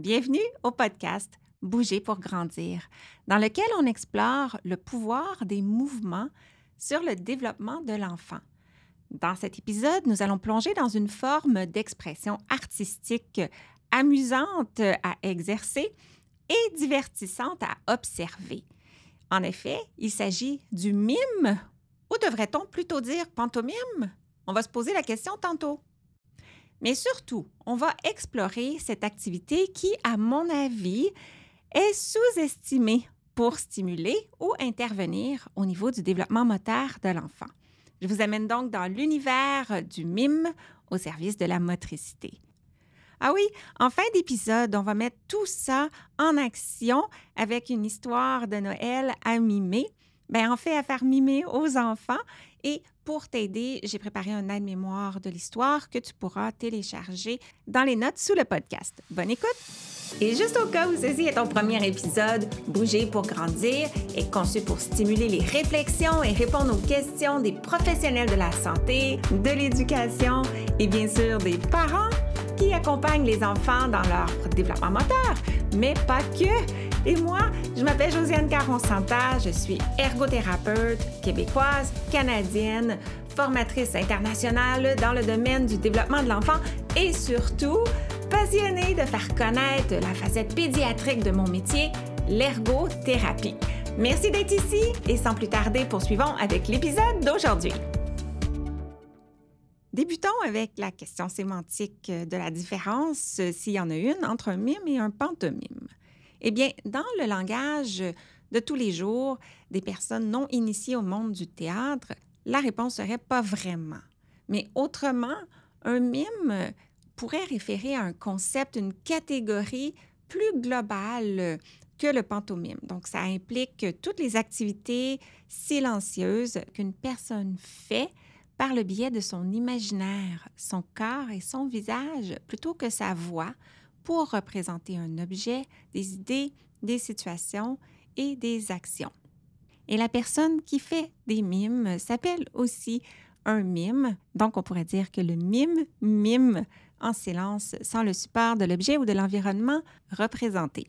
Bienvenue au podcast Bouger pour grandir, dans lequel on explore le pouvoir des mouvements sur le développement de l'enfant. Dans cet épisode, nous allons plonger dans une forme d'expression artistique amusante à exercer et divertissante à observer. En effet, il s'agit du mime, ou devrait-on plutôt dire pantomime? On va se poser la question tantôt. Mais surtout, on va explorer cette activité qui, à mon avis, est sous-estimée pour stimuler ou intervenir au niveau du développement moteur de l'enfant. Je vous amène donc dans l'univers du mime au service de la motricité. Ah oui, en fin d'épisode, on va mettre tout ça en action avec une histoire de Noël à mimer. Bien, en fait, à faire mimer aux enfants. Et pour t'aider, j'ai préparé un aide-mémoire de l'histoire que tu pourras télécharger dans les notes sous le podcast. Bonne écoute! Et juste au cas où ceci est ton premier épisode, Bouger pour grandir est conçu pour stimuler les réflexions et répondre aux questions des professionnels de la santé, de l'éducation et bien sûr des parents qui accompagne les enfants dans leur développement moteur, mais pas que. Et moi, je m'appelle Josiane Caron-Santa, je suis ergothérapeute québécoise, canadienne, formatrice internationale dans le domaine du développement de l'enfant et surtout passionnée de faire connaître la facette pédiatrique de mon métier, l'ergothérapie. Merci d'être ici et sans plus tarder, poursuivons avec l'épisode d'aujourd'hui. Débutons avec la question sémantique de la différence, euh, s'il y en a une, entre un mime et un pantomime. Eh bien, dans le langage de tous les jours des personnes non initiées au monde du théâtre, la réponse serait pas vraiment. Mais autrement, un mime pourrait référer à un concept, une catégorie plus globale que le pantomime. Donc, ça implique toutes les activités silencieuses qu'une personne fait par le biais de son imaginaire, son corps et son visage, plutôt que sa voix, pour représenter un objet, des idées, des situations et des actions. Et la personne qui fait des mimes s'appelle aussi un mime. Donc, on pourrait dire que le mime mime en silence sans le support de l'objet ou de l'environnement représenté.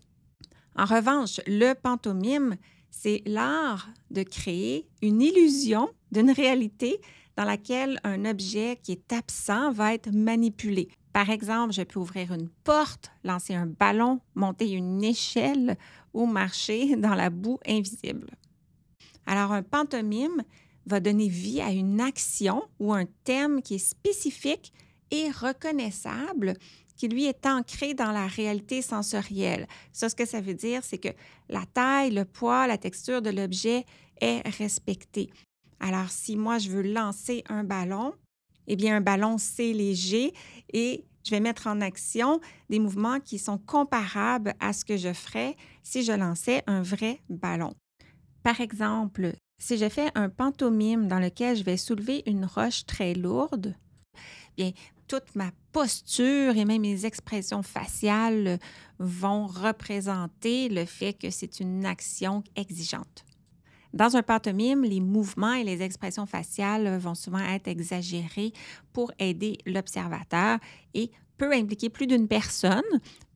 En revanche, le pantomime, c'est l'art de créer une illusion d'une réalité dans laquelle un objet qui est absent va être manipulé. Par exemple, je peux ouvrir une porte, lancer un ballon, monter une échelle ou marcher dans la boue invisible. Alors, un pantomime va donner vie à une action ou un thème qui est spécifique et reconnaissable, qui lui est ancré dans la réalité sensorielle. Ça, ce que ça veut dire, c'est que la taille, le poids, la texture de l'objet est respectée. Alors, si moi, je veux lancer un ballon, eh bien, un ballon, c'est léger et je vais mettre en action des mouvements qui sont comparables à ce que je ferais si je lançais un vrai ballon. Par exemple, si je fais un pantomime dans lequel je vais soulever une roche très lourde, bien, toute ma posture et même mes expressions faciales vont représenter le fait que c'est une action exigeante. Dans un pantomime, les mouvements et les expressions faciales vont souvent être exagérés pour aider l'observateur et peut impliquer plus d'une personne.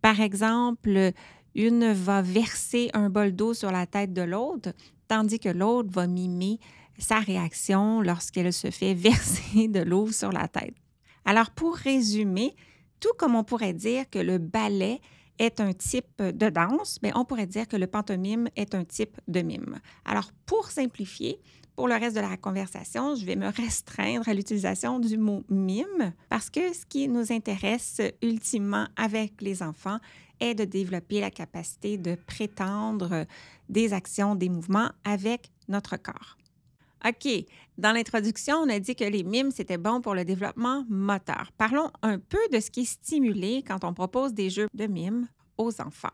Par exemple, une va verser un bol d'eau sur la tête de l'autre, tandis que l'autre va mimer sa réaction lorsqu'elle se fait verser de l'eau sur la tête. Alors, pour résumer, tout comme on pourrait dire que le ballet est un type de danse, mais on pourrait dire que le pantomime est un type de mime. Alors, pour simplifier, pour le reste de la conversation, je vais me restreindre à l'utilisation du mot mime parce que ce qui nous intéresse ultimement avec les enfants est de développer la capacité de prétendre des actions, des mouvements avec notre corps. OK, dans l'introduction, on a dit que les mimes, c'était bon pour le développement moteur. Parlons un peu de ce qui est stimulé quand on propose des jeux de mimes aux enfants.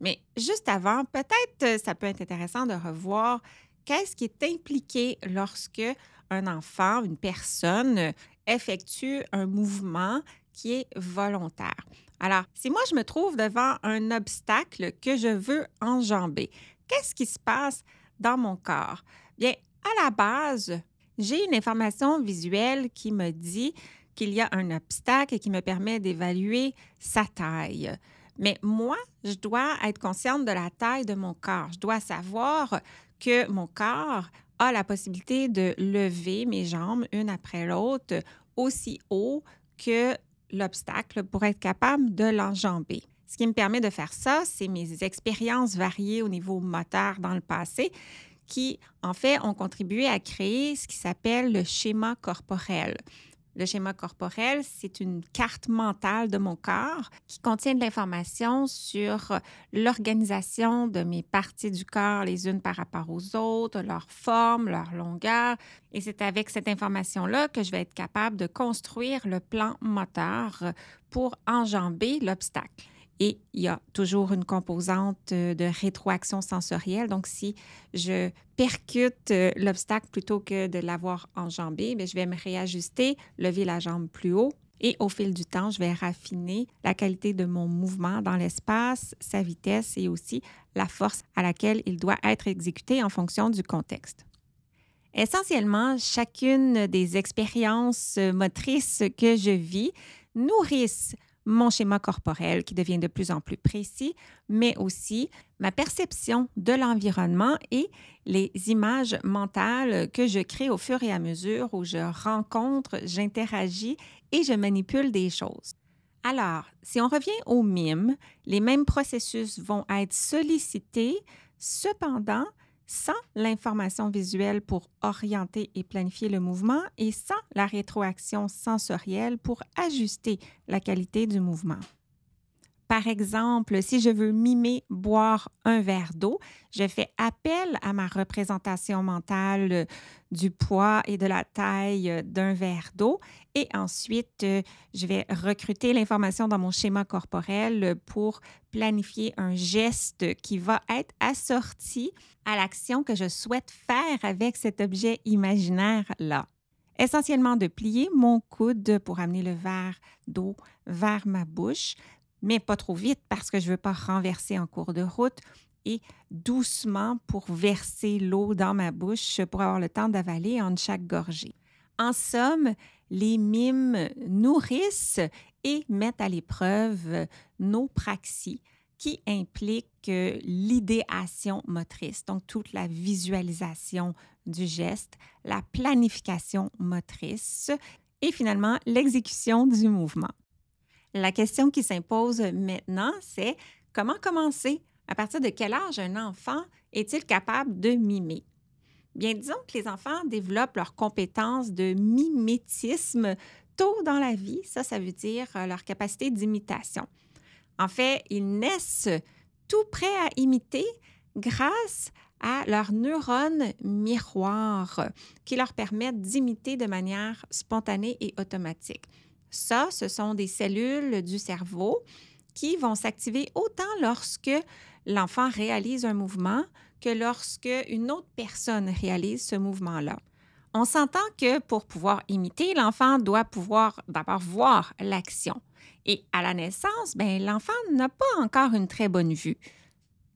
Mais juste avant, peut-être euh, ça peut être intéressant de revoir qu'est-ce qui est impliqué lorsque un enfant, une personne effectue un mouvement qui est volontaire. Alors, si moi je me trouve devant un obstacle que je veux enjamber, qu'est-ce qui se passe dans mon corps? Bien, à la base, j'ai une information visuelle qui me dit qu'il y a un obstacle et qui me permet d'évaluer sa taille. Mais moi, je dois être consciente de la taille de mon corps. Je dois savoir que mon corps a la possibilité de lever mes jambes une après l'autre aussi haut que l'obstacle pour être capable de l'enjamber. Ce qui me permet de faire ça, c'est mes expériences variées au niveau moteur dans le passé qui, en fait, ont contribué à créer ce qui s'appelle le schéma corporel. Le schéma corporel, c'est une carte mentale de mon corps qui contient de l'information sur l'organisation de mes parties du corps les unes par rapport aux autres, leur forme, leur longueur. Et c'est avec cette information-là que je vais être capable de construire le plan moteur pour enjamber l'obstacle. Et il y a toujours une composante euh, de rétroaction sensorielle. Donc, si je percute euh, l'obstacle plutôt que de l'avoir enjambé, ben, je vais me réajuster, lever la jambe plus haut. Et au fil du temps, je vais raffiner la qualité de mon mouvement dans l'espace, sa vitesse et aussi la force à laquelle il doit être exécuté en fonction du contexte. Essentiellement, chacune des expériences motrices que je vis nourrissent mon schéma corporel qui devient de plus en plus précis, mais aussi ma perception de l'environnement et les images mentales que je crée au fur et à mesure où je rencontre, j'interagis et je manipule des choses. Alors, si on revient au mime, les mêmes processus vont être sollicités, cependant, sans l'information visuelle pour orienter et planifier le mouvement et sans la rétroaction sensorielle pour ajuster la qualité du mouvement. Par exemple, si je veux mimer boire un verre d'eau, je fais appel à ma représentation mentale du poids et de la taille d'un verre d'eau. Et ensuite, je vais recruter l'information dans mon schéma corporel pour planifier un geste qui va être assorti à l'action que je souhaite faire avec cet objet imaginaire-là. Essentiellement de plier mon coude pour amener le verre d'eau vers ma bouche, mais pas trop vite parce que je ne veux pas renverser en cours de route et doucement pour verser l'eau dans ma bouche pour avoir le temps d'avaler en chaque gorgée. En somme, les mimes nourrissent et mettent à l'épreuve nos praxies qui impliquent l'idéation motrice, donc toute la visualisation du geste, la planification motrice et finalement l'exécution du mouvement. La question qui s'impose maintenant, c'est comment commencer? À partir de quel âge un enfant est-il capable de mimer? Bien, disons que les enfants développent leurs compétences de mimétisme tôt dans la vie. Ça, ça veut dire euh, leur capacité d'imitation. En fait, ils naissent tout prêts à imiter grâce à leurs neurones miroirs qui leur permettent d'imiter de manière spontanée et automatique. Ça, ce sont des cellules du cerveau qui vont s'activer autant lorsque l'enfant réalise un mouvement que lorsque une autre personne réalise ce mouvement-là. On s'entend que pour pouvoir imiter, l'enfant doit pouvoir d'abord voir l'action. Et à la naissance, ben, l'enfant n'a pas encore une très bonne vue.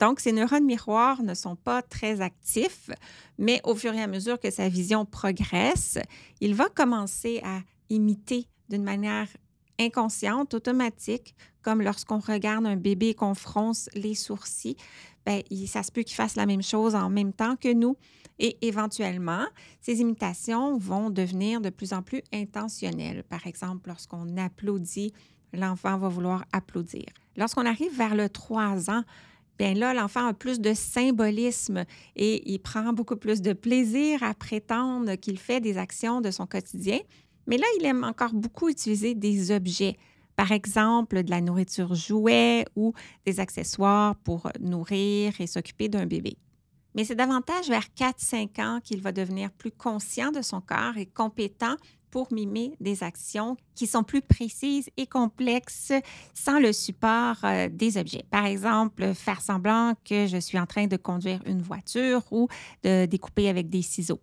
Donc, ces neurones miroirs ne sont pas très actifs, mais au fur et à mesure que sa vision progresse, il va commencer à imiter d'une manière inconsciente, automatique, comme lorsqu'on regarde un bébé et qu'on fronce les sourcils, bien, ça se peut qu'il fasse la même chose en même temps que nous. Et éventuellement, ces imitations vont devenir de plus en plus intentionnelles. Par exemple, lorsqu'on applaudit, l'enfant va vouloir applaudir. Lorsqu'on arrive vers le 3 ans, bien là, l'enfant a plus de symbolisme et il prend beaucoup plus de plaisir à prétendre qu'il fait des actions de son quotidien mais là, il aime encore beaucoup utiliser des objets, par exemple de la nourriture jouet ou des accessoires pour nourrir et s'occuper d'un bébé. Mais c'est davantage vers 4-5 ans qu'il va devenir plus conscient de son corps et compétent pour mimer des actions qui sont plus précises et complexes sans le support euh, des objets. Par exemple, faire semblant que je suis en train de conduire une voiture ou de découper avec des ciseaux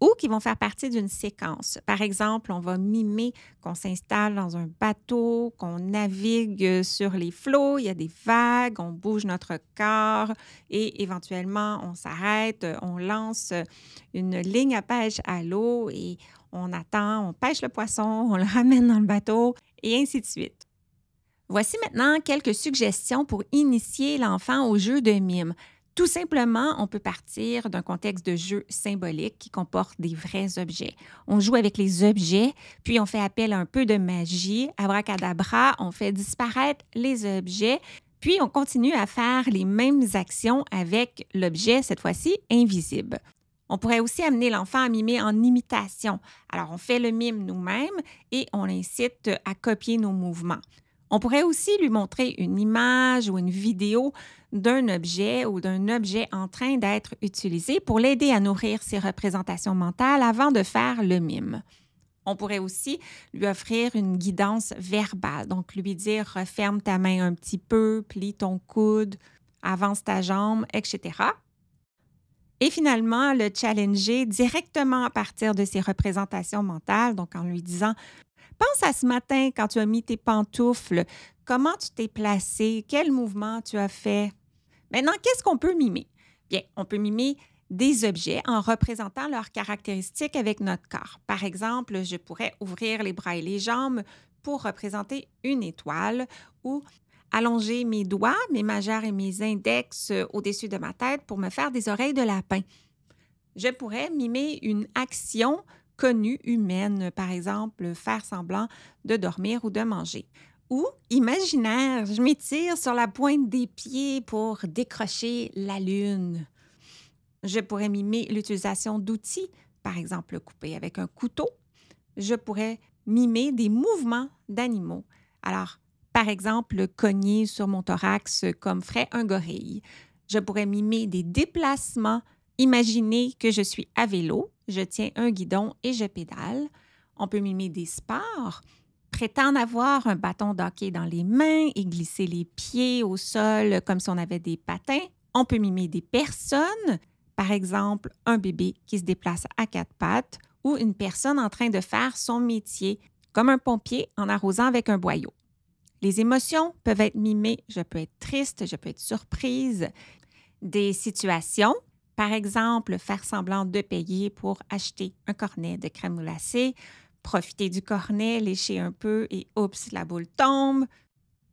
ou qui vont faire partie d'une séquence. Par exemple, on va mimer qu'on s'installe dans un bateau, qu'on navigue sur les flots, il y a des vagues, on bouge notre corps et éventuellement on s'arrête, on lance une ligne à pêche à l'eau et on attend, on pêche le poisson, on le ramène dans le bateau et ainsi de suite. Voici maintenant quelques suggestions pour initier l'enfant au jeu de mime. Tout simplement, on peut partir d'un contexte de jeu symbolique qui comporte des vrais objets. On joue avec les objets, puis on fait appel à un peu de magie. Abracadabra, on fait disparaître les objets, puis on continue à faire les mêmes actions avec l'objet, cette fois-ci invisible. On pourrait aussi amener l'enfant à mimer en imitation. Alors, on fait le mime nous-mêmes et on l'incite à copier nos mouvements. On pourrait aussi lui montrer une image ou une vidéo d'un objet ou d'un objet en train d'être utilisé pour l'aider à nourrir ses représentations mentales avant de faire le mime. On pourrait aussi lui offrir une guidance verbale, donc lui dire referme ta main un petit peu, plie ton coude, avance ta jambe, etc. Et finalement, le challenger directement à partir de ses représentations mentales, donc en lui disant Pense à ce matin quand tu as mis tes pantoufles. Comment tu t'es placé? Quel mouvement tu as fait? Maintenant, qu'est-ce qu'on peut mimer? Bien, on peut mimer des objets en représentant leurs caractéristiques avec notre corps. Par exemple, je pourrais ouvrir les bras et les jambes pour représenter une étoile ou allonger mes doigts, mes majeurs et mes index au-dessus de ma tête pour me faire des oreilles de lapin. Je pourrais mimer une action connue humaine, par exemple faire semblant de dormir ou de manger. Ou imaginaire, je m'étire sur la pointe des pieds pour décrocher la lune. Je pourrais mimer l'utilisation d'outils, par exemple couper avec un couteau. Je pourrais mimer des mouvements d'animaux. Alors, par exemple, cogner sur mon thorax comme ferait un gorille. Je pourrais mimer des déplacements Imaginez que je suis à vélo, je tiens un guidon et je pédale. On peut mimer des sports, prétendre avoir un bâton d'hockey dans les mains et glisser les pieds au sol comme si on avait des patins. On peut mimer des personnes, par exemple un bébé qui se déplace à quatre pattes ou une personne en train de faire son métier, comme un pompier en arrosant avec un boyau. Les émotions peuvent être mimées. Je peux être triste, je peux être surprise. Des situations, par exemple, faire semblant de payer pour acheter un cornet de crème glacée, profiter du cornet, lécher un peu et oups, la boule tombe.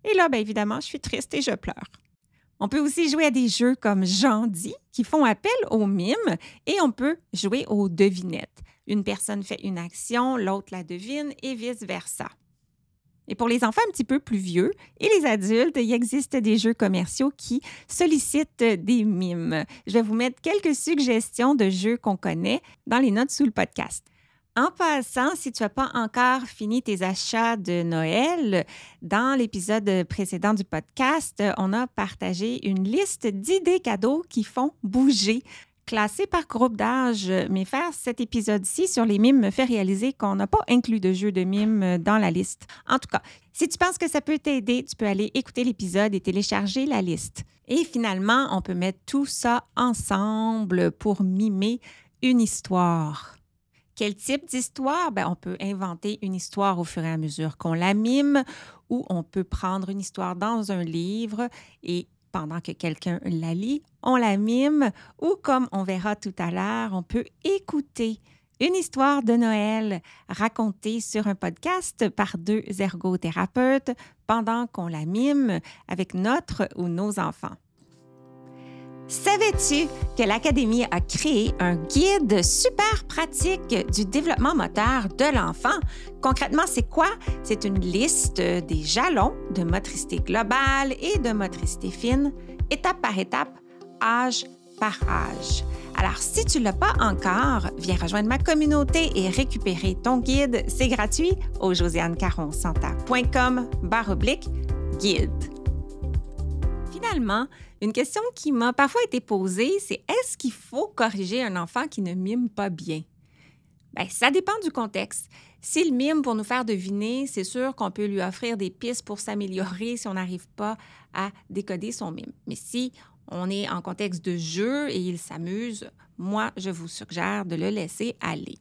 Et là, bien évidemment, je suis triste et je pleure. On peut aussi jouer à des jeux comme Jean dit, qui font appel au mime, et on peut jouer aux devinettes. Une personne fait une action, l'autre la devine, et vice-versa. Et pour les enfants un petit peu plus vieux et les adultes, il existe des jeux commerciaux qui sollicitent des mimes. Je vais vous mettre quelques suggestions de jeux qu'on connaît dans les notes sous le podcast. En passant, si tu n'as pas encore fini tes achats de Noël, dans l'épisode précédent du podcast, on a partagé une liste d'idées cadeaux qui font bouger classé par groupe d'âge, mais faire cet épisode-ci sur les mimes me fait réaliser qu'on n'a pas inclus de jeux de mimes dans la liste. En tout cas, si tu penses que ça peut t'aider, tu peux aller écouter l'épisode et télécharger la liste. Et finalement, on peut mettre tout ça ensemble pour mimer une histoire. Quel type d'histoire? Ben, on peut inventer une histoire au fur et à mesure qu'on la mime ou on peut prendre une histoire dans un livre et pendant que quelqu'un la lit, on la mime ou comme on verra tout à l'heure, on peut écouter une histoire de Noël racontée sur un podcast par deux ergothérapeutes pendant qu'on la mime avec notre ou nos enfants. Savais-tu que l'Académie a créé un guide super pratique du développement moteur de l'enfant? Concrètement, c'est quoi? C'est une liste des jalons de motricité globale et de motricité fine, étape par étape, âge par âge. Alors, si tu ne l'as pas encore, viens rejoindre ma communauté et récupérer ton guide. C'est gratuit au josianecaronsanta.com oblique guide. Finalement, une question qui m'a parfois été posée, c'est est-ce qu'il faut corriger un enfant qui ne mime pas bien? Bien, ça dépend du contexte. S'il mime pour nous faire deviner, c'est sûr qu'on peut lui offrir des pistes pour s'améliorer si on n'arrive pas à décoder son mime. Mais si on est en contexte de jeu et il s'amuse, moi, je vous suggère de le laisser aller.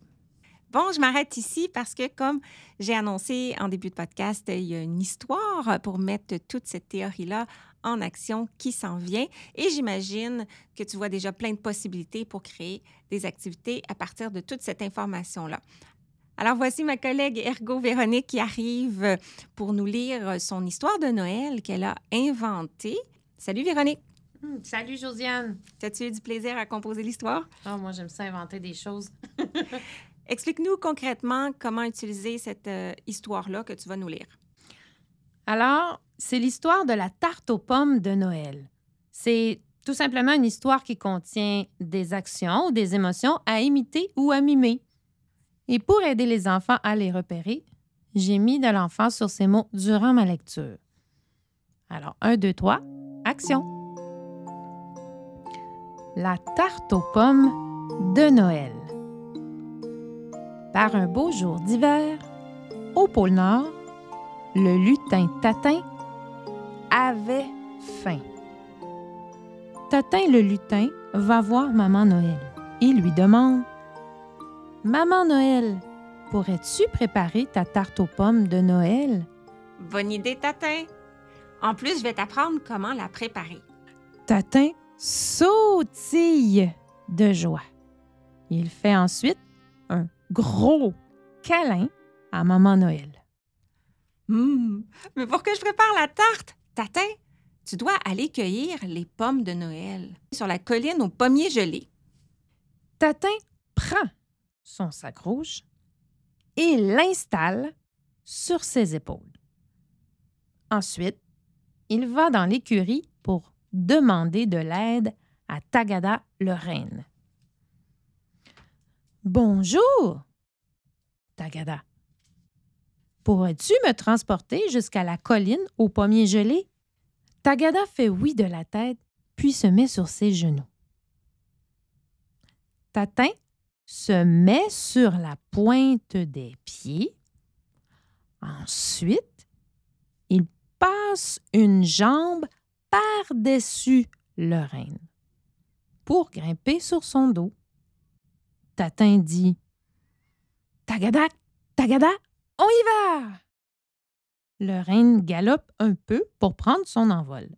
Bon, je m'arrête ici parce que, comme j'ai annoncé en début de podcast, il y a une histoire pour mettre toute cette théorie-là en action qui s'en vient. Et j'imagine que tu vois déjà plein de possibilités pour créer des activités à partir de toute cette information-là. Alors voici ma collègue Ergo Véronique qui arrive pour nous lire son histoire de Noël qu'elle a inventée. Salut Véronique. Hmm, salut Josiane. As-tu eu du plaisir à composer l'histoire? Oh, moi j'aime ça inventer des choses. Explique-nous concrètement comment utiliser cette euh, histoire-là que tu vas nous lire. Alors, c'est l'histoire de la tarte aux pommes de Noël. C'est tout simplement une histoire qui contient des actions ou des émotions à imiter ou à mimer. Et pour aider les enfants à les repérer, j'ai mis de l'enfant sur ces mots durant ma lecture. Alors, un, deux, trois, action. La tarte aux pommes de Noël. Par un beau jour d'hiver, au pôle Nord, le lutin Tatin avait faim. Tatin le lutin va voir Maman Noël et lui demande Maman Noël, pourrais-tu préparer ta tarte aux pommes de Noël? Bonne idée, Tatin. En plus, je vais t'apprendre comment la préparer. Tatin sautille de joie. Il fait ensuite un gros câlin à Maman Noël. Hum, mais pour que je prépare la tarte, Tatin, tu dois aller cueillir les pommes de Noël sur la colline aux pommiers gelés. Tatin prend son sac rouge et l'installe sur ses épaules. Ensuite, il va dans l'écurie pour demander de l'aide à Tagada le reine. Bonjour, Tagada. Pourrais-tu me transporter jusqu'à la colline aux pommiers gelés? Tagada fait oui de la tête, puis se met sur ses genoux. Tatin se met sur la pointe des pieds. Ensuite, il passe une jambe par-dessus le renne pour grimper sur son dos. Tatin dit Tagada, Tagada, on y va! Le renne galope un peu pour prendre son envol.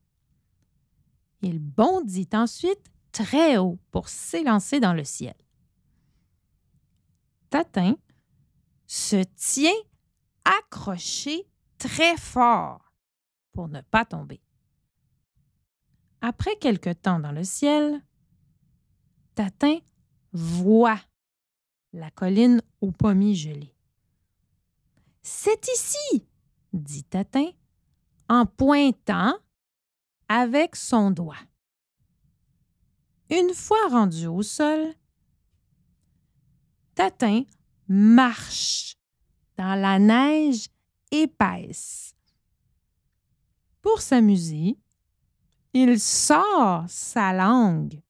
Il bondit ensuite très haut pour s'élancer dans le ciel. Tatin se tient accroché très fort pour ne pas tomber. Après quelque temps dans le ciel, Tatin voit la colline aux pommiers gelés. C'est ici, dit Tatin en pointant avec son doigt. Une fois rendu au sol, Tatin marche dans la neige épaisse. Pour s'amuser, il sort sa langue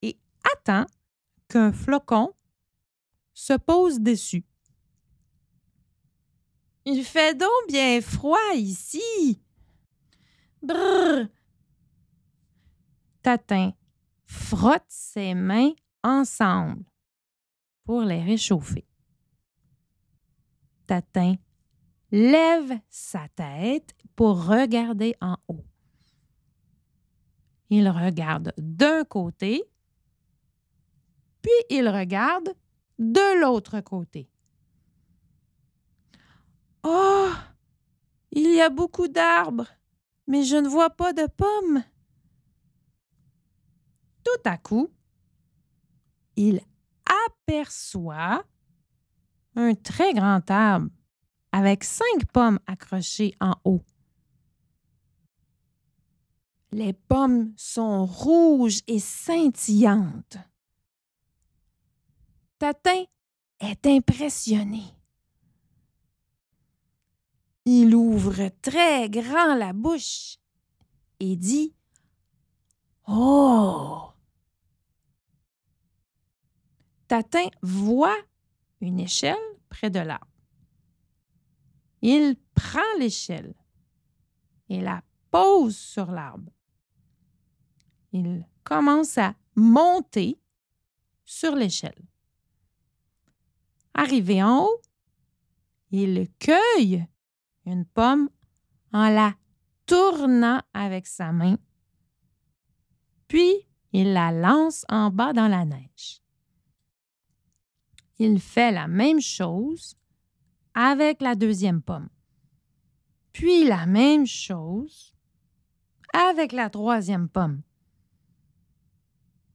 et attend qu'un flocon se pose dessus. Il fait donc bien froid ici. Brrr. Tatin frotte ses mains ensemble pour les réchauffer. Tatin lève sa tête pour regarder en haut. Il regarde d'un côté, puis il regarde de l'autre côté. Oh, il y a beaucoup d'arbres, mais je ne vois pas de pommes. Tout à coup, il aperçoit un très grand arbre avec cinq pommes accrochées en haut. Les pommes sont rouges et scintillantes. Tatin est impressionné. Il ouvre très grand la bouche et dit Oh Tatin voit une échelle près de l'arbre. Il prend l'échelle et la pose sur l'arbre. Il commence à monter sur l'échelle. Arrivé en haut, il cueille une pomme en la tournant avec sa main, puis il la lance en bas dans la neige. il fait la même chose avec la deuxième pomme. Puis la même chose avec la troisième pomme.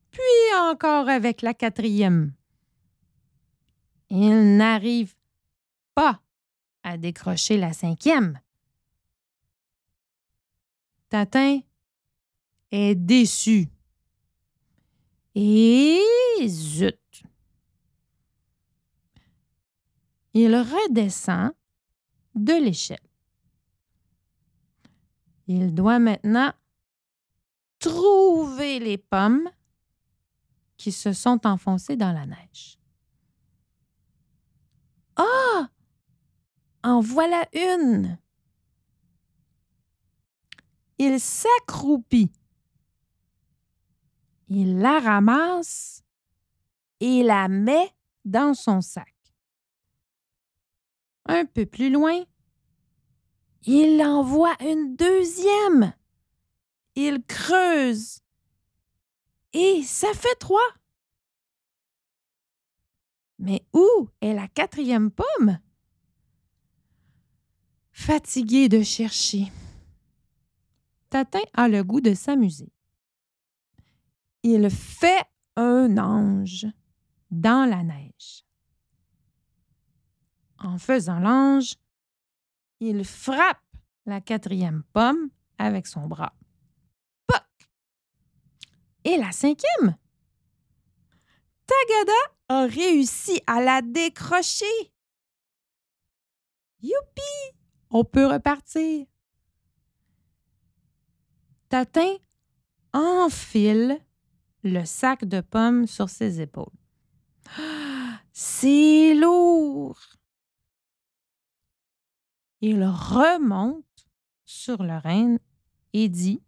Puis encore avec la quatrième. Il n'arrive pas à décrocher la cinquième. Tatin est déçu. Et zut! Il redescend de l'échelle. Il doit maintenant trouver les pommes qui se sont enfoncées dans la neige. Ah! En voilà une! Il s'accroupit. Il la ramasse et la met dans son sac. Un peu plus loin, il envoie une deuxième. Il creuse. Et ça fait trois. Mais où est la quatrième pomme? Fatigué de chercher, Tatin a le goût de s'amuser. Il fait un ange dans la neige. En faisant l'ange, il frappe la quatrième pomme avec son bras. Poc! Et la cinquième? Tagada a réussi à la décrocher. Youpi! On peut repartir. Tatin enfile le sac de pommes sur ses épaules. C'est lourd. Il remonte sur le renne et dit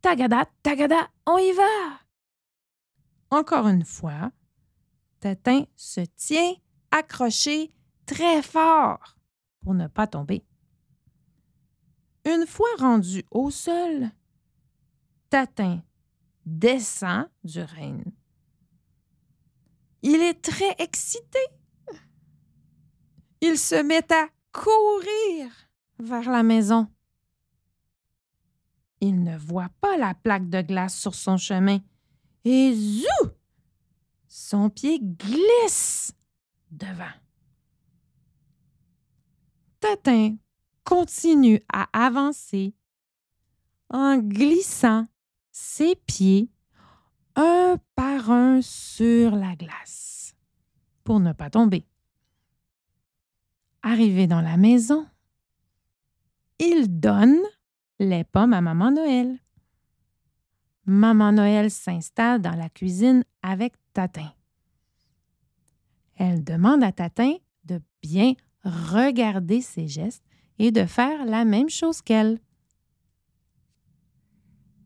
Tagada, tagada, on y va. Encore une fois, Tatin se tient accroché très fort pour ne pas tomber. Une fois rendu au sol, Tatin descend du renne. Il est très excité. Il se met à courir vers la maison. Il ne voit pas la plaque de glace sur son chemin. Et zou! Son pied glisse devant. Tatin continue à avancer en glissant ses pieds un par un sur la glace pour ne pas tomber. Arrivé dans la maison, il donne les pommes à Maman Noël. Maman Noël s'installe dans la cuisine avec Tatin. Elle demande à Tatin de bien regarder ses gestes et de faire la même chose qu'elle.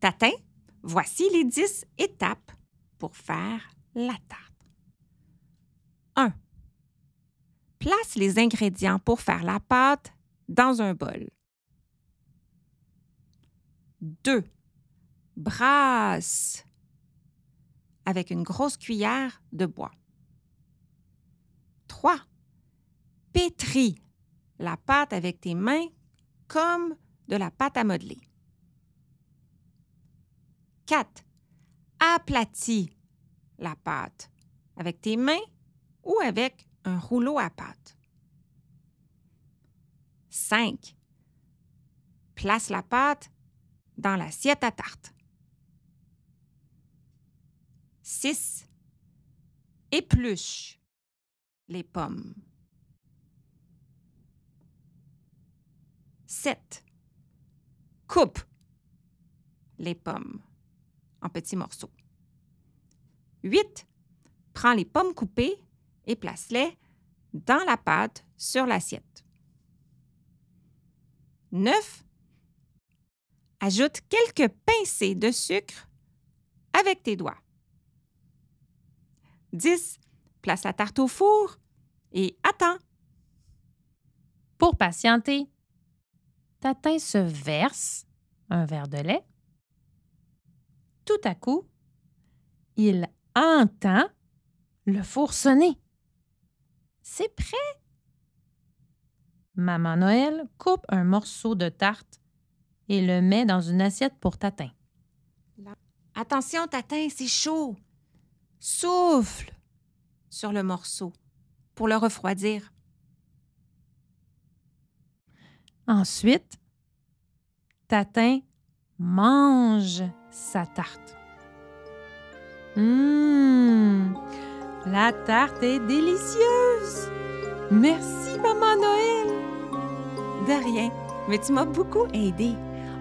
Tatin, voici les dix étapes pour faire la tarte. 1. Place les ingrédients pour faire la pâte dans un bol. 2. Brasse avec une grosse cuillère de bois. 3. Pétris la pâte avec tes mains comme de la pâte à modeler. 4. Aplatis la pâte avec tes mains ou avec un rouleau à pâte. 5. Place la pâte dans l'assiette à tarte. 6. Épluche les pommes. 7. Coupe les pommes en petits morceaux. 8. Prends les pommes coupées et place-les dans la pâte sur l'assiette. 9. Ajoute quelques pincées de sucre avec tes doigts. 10. Place la tarte au four et attends. Pour patienter, Tatin se verse un verre de lait. Tout à coup, il entend le four sonner. C'est prêt. Maman Noël coupe un morceau de tarte et le met dans une assiette pour Tatin. Attention, Tatin, c'est chaud. Souffle sur le morceau pour le refroidir. Ensuite, Tatin mange sa tarte. Hum, la tarte est délicieuse. Merci, Maman Noël. De rien, mais tu m'as beaucoup aidé.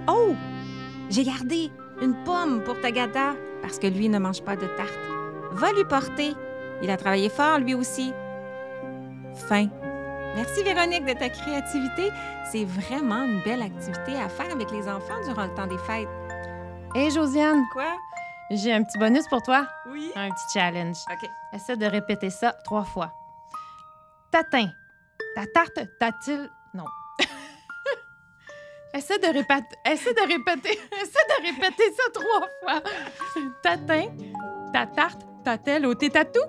Oh, j'ai gardé une pomme pour Tagada parce que lui ne mange pas de tarte. Va lui porter. Il a travaillé fort lui aussi. Fin. Merci Véronique de ta créativité. C'est vraiment une belle activité à faire avec les enfants durant le temps des fêtes. Hé, Josiane, Quoi? j'ai un petit bonus pour toi. Oui. Un petit challenge. OK. Essaie de répéter ça trois fois. Tatin, ta tarte t'a-t-il... Non. Essaie de répéter... Essaie de répéter... Essaie de répéter ça trois fois. Tatin, ta tarte t'a-t-elle ôté tatou?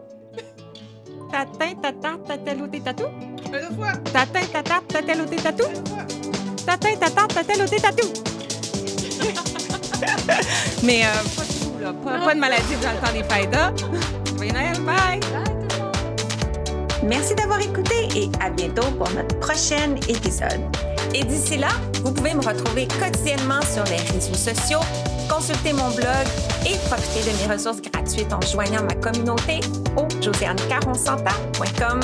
Tatin, ta tarte, tatelle ou tes tatou? Deux fois. Tatin, ta tarte, tatelle ou tes tatou? Tatin, ta tarte, tatelle ou tes tatou? Mais euh, pas de tout, là. Pas, pas de maladie durant le temps des fêtes, hein? Joyeux Noël, bye! Merci d'avoir écouté et à bientôt pour notre prochain épisode. Et d'ici là, vous pouvez me retrouver quotidiennement sur les réseaux sociaux, consulter mon blog et profiter de mes ressources gratuites en joignant ma communauté au josianecaronsanta.com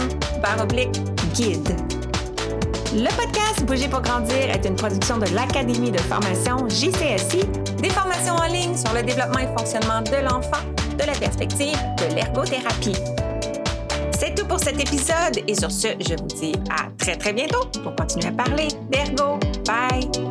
oblique Le podcast Bouger pour grandir est une production de l'Académie de formation JCSI, des formations en ligne sur le développement et fonctionnement de l'enfant de la perspective de l'ergothérapie. C'est tout pour cet épisode et sur ce, je vous dis à très très bientôt pour continuer à parler d'ergo. Bye!